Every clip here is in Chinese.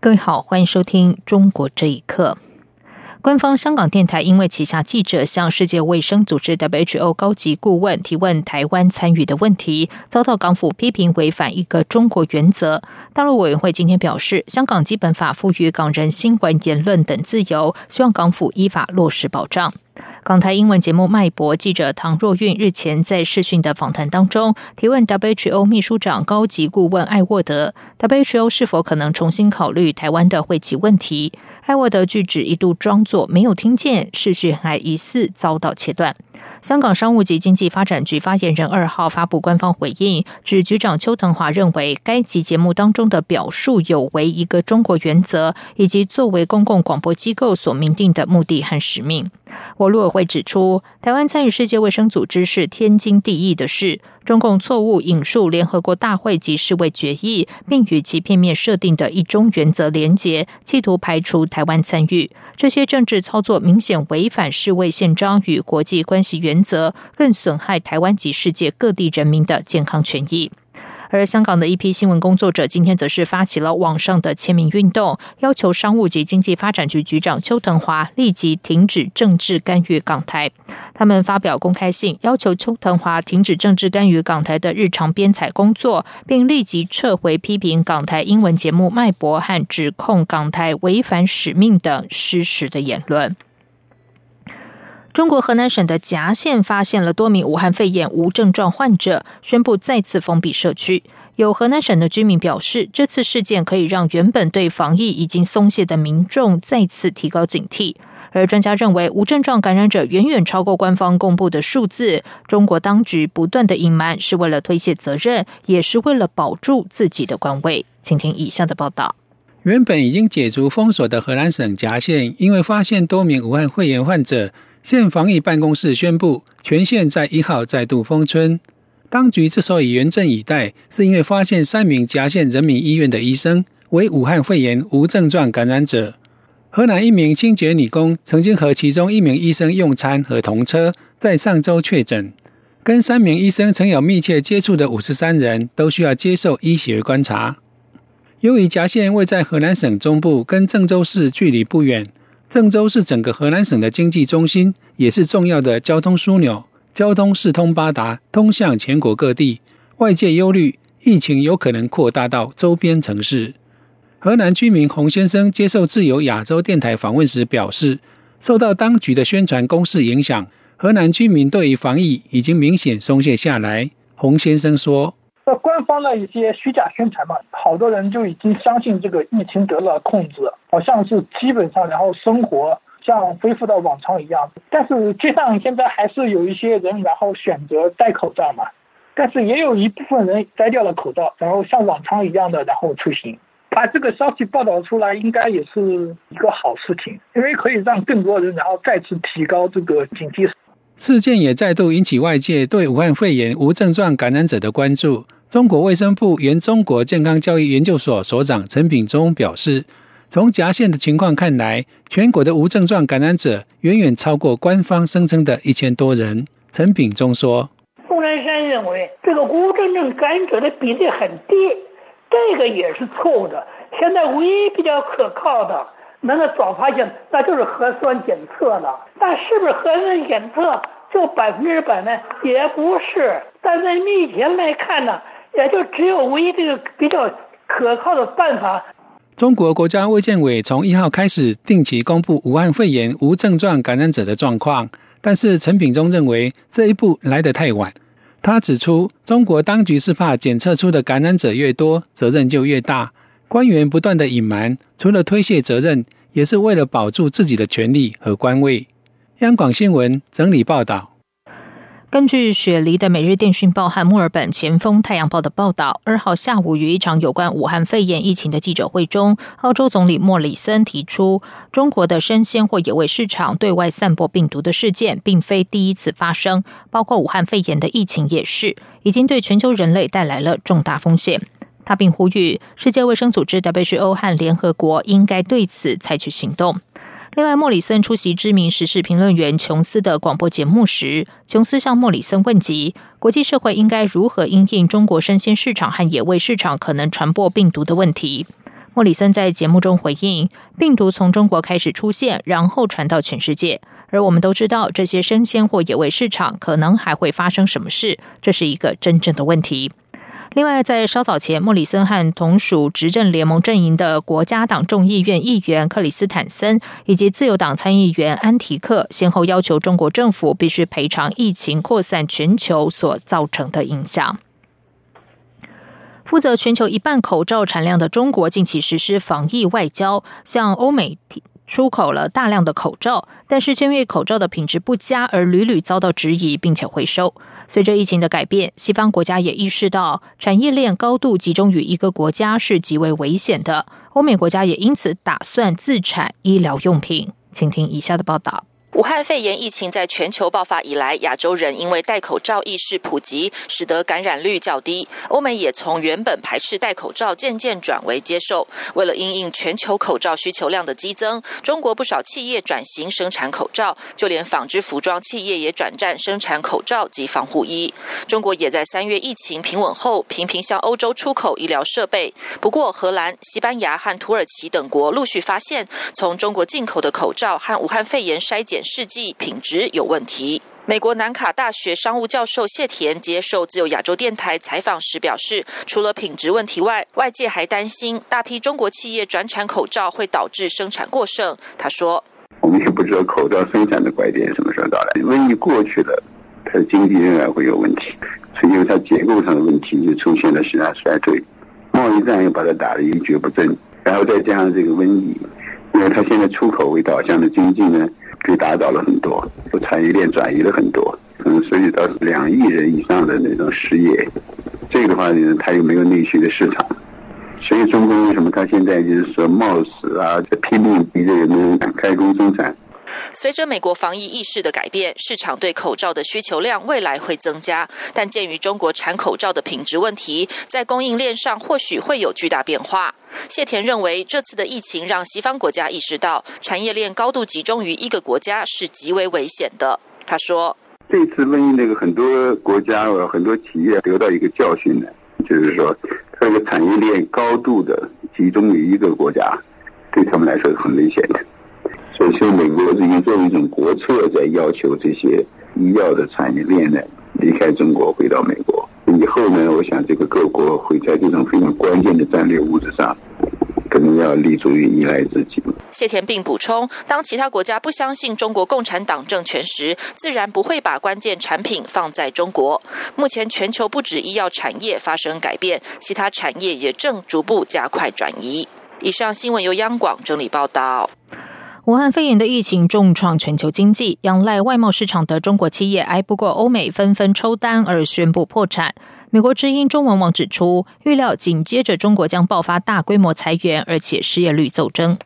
各位好，欢迎收听《中国这一刻》。官方香港电台因为旗下记者向世界卫生组织 WHO 高级顾问提问台湾参与的问题，遭到港府批评违反一个中国原则。大陆委员会今天表示，香港基本法赋予港人新闻、言论等自由，希望港府依法落实保障。港台英文节目《脉搏》记者唐若韵日前在视讯的访谈当中，提问 WHO 秘书长高级顾问艾沃德，WHO 是否可能重新考虑台湾的会籍问题？艾沃德拒止一度装作没有听见，视讯还疑似遭到切断。香港商务及经济发展局发言人二号发布官方回应，指局长邱腾华认为该集节目当中的表述有违一个中国原则，以及作为公共广播机构所明定的目的和使命。我陆委会指出，台湾参与世界卫生组织是天经地义的事。中共错误引述联合国大会及世卫决议，并与其片面设定的一中原则连结，企图排除台湾参与。这些政治操作明显违反世卫宪章与国际关系其原则，更损害台湾及世界各地人民的健康权益。而香港的一批新闻工作者今天则是发起了网上的签名运动，要求商务及经济发展局局长邱腾华立即停止政治干预港台。他们发表公开信，要求邱腾华停止政治干预港台的日常编采工作，并立即撤回批评港台英文节目《脉搏》和指控港台违反使命等失实的言论。中国河南省的夹县发现了多名武汉肺炎无症状患者，宣布再次封闭社区。有河南省的居民表示，这次事件可以让原本对防疫已经松懈的民众再次提高警惕。而专家认为，无症状感染者远远超过官方公布的数字。中国当局不断的隐瞒，是为了推卸责任，也是为了保住自己的官位。请听以下的报道：原本已经解除封锁的河南省郏县，因为发现多名武汉肺炎患者。县防疫办公室宣布，全县在一号再度封村。当局之所以严阵以待，是因为发现三名夹县人民医院的医生为武汉肺炎无症状感染者。河南一名清洁女工曾经和其中一名医生用餐和同车，在上周确诊。跟三名医生曾有密切接触的五十三人都需要接受医学观察。由于夹县位在河南省中部，跟郑州市距离不远。郑州是整个河南省的经济中心，也是重要的交通枢纽，交通四通八达，通向全国各地。外界忧虑疫情有可能扩大到周边城市。河南居民洪先生接受自由亚洲电台访问时表示，受到当局的宣传攻势影响，河南居民对于防疫已经明显松懈下来。洪先生说。官方的一些虚假宣传嘛，好多人就已经相信这个疫情得了控制，好像是基本上，然后生活像恢复到往常一样。但是街上现在还是有一些人，然后选择戴口罩嘛，但是也有一部分人摘掉了口罩，然后像往常一样的然后出行。把这个消息报道出来，应该也是一个好事情，因为可以让更多人然后再次提高这个警惕。事件也再度引起外界对武汉肺炎无症状感染者的关注。中国卫生部原中国健康教育研究所所长陈炳忠表示，从夹县的情况看来，全国的无症状感染者远远超过官方声称的一千多人。陈炳忠说：“钟南山认为这个无症状感染者的比例很低，这个也是错误的。现在唯一比较可靠的能够早发现，那就是核酸检测了。但是不是核酸检测就百分之百呢？也不是。但在目前来看呢。”也就只有唯一这个比较可靠的办法。中国国家卫健委从一号开始定期公布武汉肺炎无症状感染者的状况，但是陈品忠认为这一步来得太晚。他指出，中国当局是怕检测出的感染者越多，责任就越大。官员不断的隐瞒，除了推卸责任，也是为了保住自己的权利和官位。央广新闻整理报道。根据雪梨的《每日电讯报》和墨尔本前锋《太阳报》的报道，二号下午于一场有关武汉肺炎疫情的记者会中，澳洲总理莫里森提出，中国的生鲜或野味市场对外散播病毒的事件并非第一次发生，包括武汉肺炎的疫情也是，已经对全球人类带来了重大风险。他并呼吁世界卫生组织 （WHO） 和联合国应该对此采取行动。另外，莫里森出席知名时事评论员琼斯的广播节目时，琼斯向莫里森问及国际社会应该如何应应中国生鲜市场和野味市场可能传播病毒的问题。莫里森在节目中回应：病毒从中国开始出现，然后传到全世界，而我们都知道这些生鲜或野味市场可能还会发生什么事，这是一个真正的问题。另外，在稍早前，莫里森和同属执政联盟阵营的国家党众议院议员克里斯坦森以及自由党参议员安提克，先后要求中国政府必须赔偿疫情扩散全球所造成的影响。负责全球一半口罩产量的中国，近期实施防疫外交，向欧美。出口了大量的口罩，但是因为口罩的品质不佳而屡屡遭到质疑，并且回收。随着疫情的改变，西方国家也意识到产业链高度集中于一个国家是极为危险的。欧美国家也因此打算自产医疗用品。请听以下的报道。武汉肺炎疫情在全球爆发以来，亚洲人因为戴口罩意识普及，使得感染率较低。欧美也从原本排斥戴口罩，渐渐转为接受。为了应应全球口罩需求量的激增，中国不少企业转型生产口罩，就连纺织服装企业也转战生产口罩及防护衣。中国也在三月疫情平稳后，频频向欧洲出口医疗设备。不过，荷兰、西班牙和土耳其等国陆续发现，从中国进口的口罩和武汉肺炎筛检。试剂品质有问题。美国南卡大学商务教授谢田接受自由亚洲电台采访时表示，除了品质问题外，外界还担心大批中国企业转产口罩会导致生产过剩。他说：“我们也不知道口罩生产的拐点什么时候到来。瘟疫过去了，它的经济仍然会有问题，所以因为它结构上的问题就出现了实在衰退。贸易战又把它打得一蹶不振，然后再加上这个瘟疫，因为它现在出口为导向的经济呢。”被打倒了很多，产业链转移了很多，可能涉及到两亿人以上的那种失业，这个话呢，它又没有内需的市场，所以中国为什么它现在就是说冒死啊，拼命逼着人们开工生产？随着美国防疫意识的改变，市场对口罩的需求量未来会增加，但鉴于中国产口罩的品质问题，在供应链上或许会有巨大变化。谢田认为，这次的疫情让西方国家意识到，产业链高度集中于一个国家是极为危险的。他说：“这次瘟疫，那个很多国家很多企业得到一个教训呢，就是说，这个产业链高度的集中于一个国家，对他们来说是很危险的。所以，说美国已经作为一种国策，在要求这些医药的产业链呢离开中国，回到美国。”以后呢，我想这个各国会在这种非常关键的战略物质上，可能要立足于依赖自己。谢田并补充，当其他国家不相信中国共产党政权时，自然不会把关键产品放在中国。目前全球不止医药产业发生改变，其他产业也正逐步加快转移。以上新闻由央广整理报道。武汉肺炎的疫情重创全球经济，仰赖外贸市场的中国企业挨不过欧美纷纷抽单而宣布破产。美国之音中文网指出，预料紧接着中国将爆发大规模裁员，而且失业率骤增。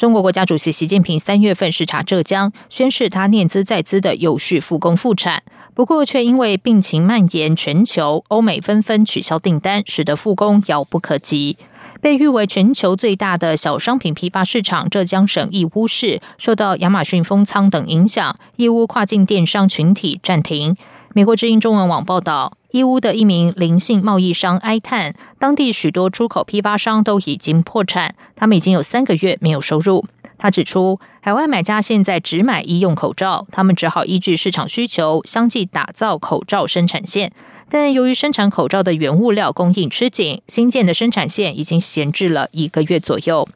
中国国家主席习近平三月份视察浙江，宣示他念兹在兹的有序复工复产，不过却因为病情蔓延全球，欧美纷纷取消订单，使得复工遥不可及。被誉为全球最大的小商品批发市场浙江省义乌市，受到亚马逊封仓等影响，义乌跨境电商群体暂停。美国之音中文网报道，义乌的一名灵性贸易商哀叹，当地许多出口批发商都已经破产，他们已经有三个月没有收入。他指出，海外买家现在只买医用口罩，他们只好依据市场需求，相继打造口罩生产线。但由于生产口罩的原物料供应吃紧，新建的生产线已经闲置了一个月左右。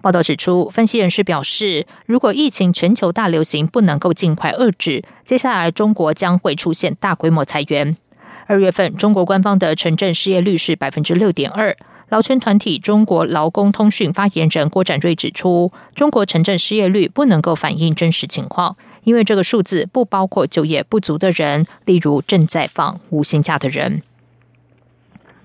报道指出，分析人士表示，如果疫情全球大流行不能够尽快遏制，接下来中国将会出现大规模裁员。二月份，中国官方的城镇失业率是百分之六点二。劳权团体中国劳工通讯发言人郭展瑞指出，中国城镇失业率不能够反映真实情况，因为这个数字不包括就业不足的人，例如正在放无薪假的人。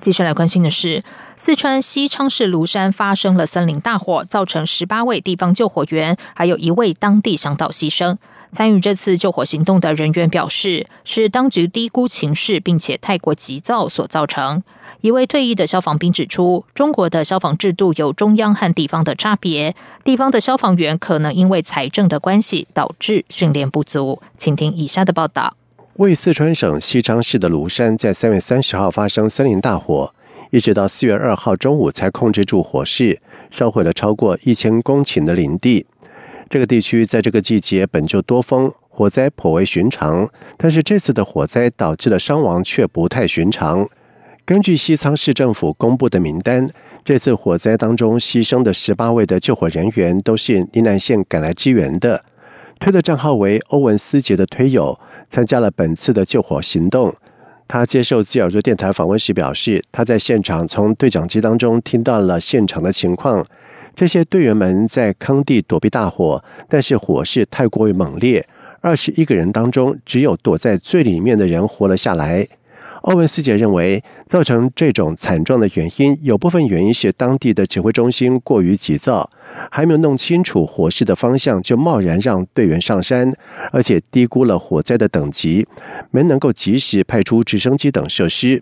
继续来关心的是，四川西昌市庐山发生了森林大火，造成十八位地方救火员，还有一位当地向导牺牲。参与这次救火行动的人员表示，是当局低估情势，并且太过急躁所造成。一位退役的消防兵指出，中国的消防制度有中央和地方的差别，地方的消防员可能因为财政的关系导致训练不足。请听以下的报道：为四川省西昌市的庐山在三月三十号发生森林大火，一直到四月二号中午才控制住火势，烧毁了超过一千公顷的林地。这个地区在这个季节本就多风，火灾颇为寻常。但是这次的火灾导致的伤亡却不太寻常。根据西昌市政府公布的名单，这次火灾当中牺牲的十八位的救火人员都是宁南县赶来支援的。推的账号为欧文斯杰的推友参加了本次的救火行动。他接受自由州电台访问时表示，他在现场从对讲机当中听到了现场的情况。这些队员们在坑地躲避大火，但是火势太过于猛烈，二十一个人当中只有躲在最里面的人活了下来。欧文斯杰认为，造成这种惨状的原因，有部分原因是当地的指挥中心过于急躁，还没有弄清楚火势的方向就贸然让队员上山，而且低估了火灾的等级，没能够及时派出直升机等设施。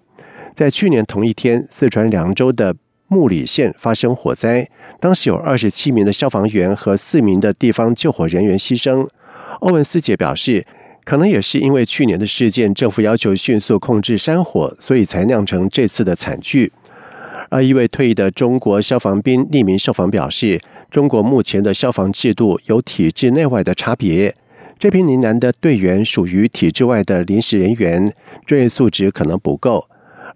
在去年同一天，四川凉州的。木里县发生火灾，当时有二十七名的消防员和四名的地方救火人员牺牲。欧文斯杰表示，可能也是因为去年的事件，政府要求迅速控制山火，所以才酿成这次的惨剧。而一位退役的中国消防兵匿名受访表示，中国目前的消防制度有体制内外的差别。这批宁南的队员属于体制外的临时人员，专业素质可能不够。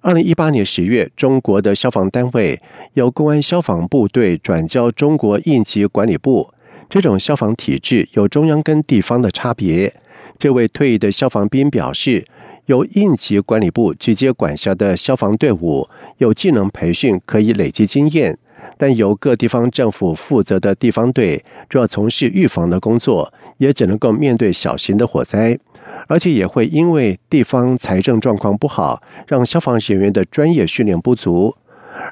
二零一八年十月，中国的消防单位由公安消防部队转交中国应急管理部。这种消防体制有中央跟地方的差别。这位退役的消防兵表示，由应急管理部直接管辖的消防队伍有技能培训，可以累积经验；但由各地方政府负责的地方队，主要从事预防的工作，也只能够面对小型的火灾。而且也会因为地方财政状况不好，让消防人员的专业训练不足。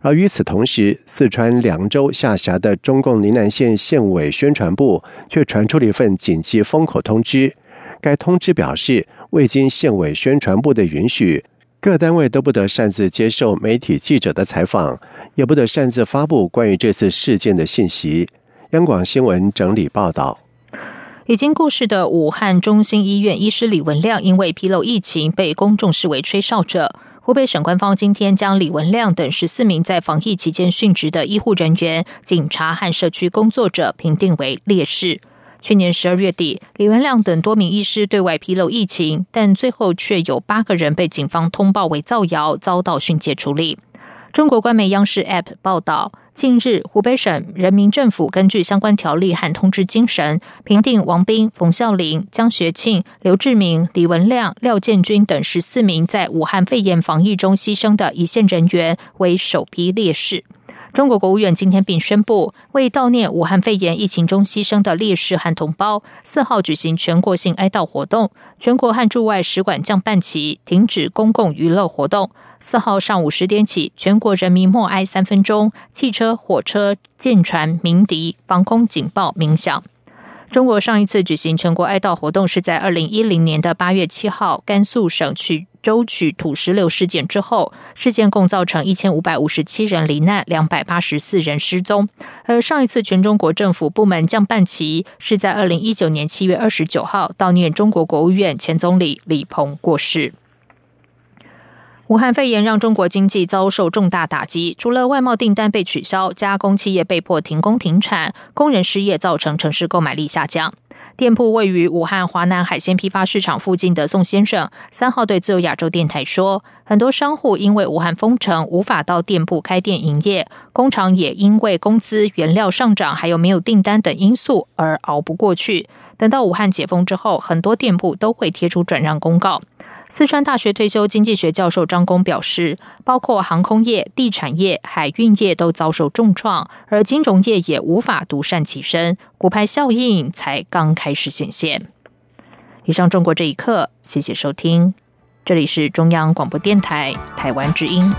而与此同时，四川凉州下辖的中共宁南县县委宣传部却传出了一份紧急封口通知。该通知表示，未经县委宣传部的允许，各单位都不得擅自接受媒体记者的采访，也不得擅自发布关于这次事件的信息。央广新闻整理报道。已经过世的武汉中心医院医师李文亮，因为披露疫情被公众视为吹哨者。湖北省官方今天将李文亮等十四名在防疫期间殉职的医护人员、警察和社区工作者评定为烈士。去年十二月底，李文亮等多名医师对外披露疫情，但最后却有八个人被警方通报为造谣，遭到训诫处理。中国官媒央视 App 报道。近日，湖北省人民政府根据相关条例和通知精神，评定王斌、冯孝林、江学庆、刘志明、李文亮、廖建军等十四名在武汉肺炎防疫中牺牲的一线人员为首批烈士。中国国务院今天并宣布，为悼念武汉肺炎疫情中牺牲的烈士和同胞，四号举行全国性哀悼活动，全国和驻外使馆降半旗，停止公共娱乐活动。四号上午十点起，全国人民默哀三分钟，汽车、火车、舰船鸣笛，防空警报鸣响。中国上一次举行全国哀悼活动是在二零一零年的八月七号，甘肃省区舟曲土石流事件之后，事件共造成一千五百五十七人罹难，两百八十四人失踪。而上一次全中国政府部门降半旗是在二零一九年七月二十九号，悼念中国国务院前总理李鹏过世。武汉肺炎让中国经济遭受重大打击，除了外贸订单被取消，加工企业被迫停工停产，工人失业，造成城市购买力下降。店铺位于武汉华南海鲜批发市场附近的宋先生三号对自由亚洲电台说：“很多商户因为武汉封城，无法到店铺开店营业，工厂也因为工资、原料上涨，还有没有订单等因素而熬不过去。等到武汉解封之后，很多店铺都会贴出转让公告。”四川大学退休经济学教授张工表示，包括航空业、地产业、海运业都遭受重创，而金融业也无法独善其身，股牌效应才刚开始显现。以上中国这一刻，谢谢收听，这里是中央广播电台台湾之音。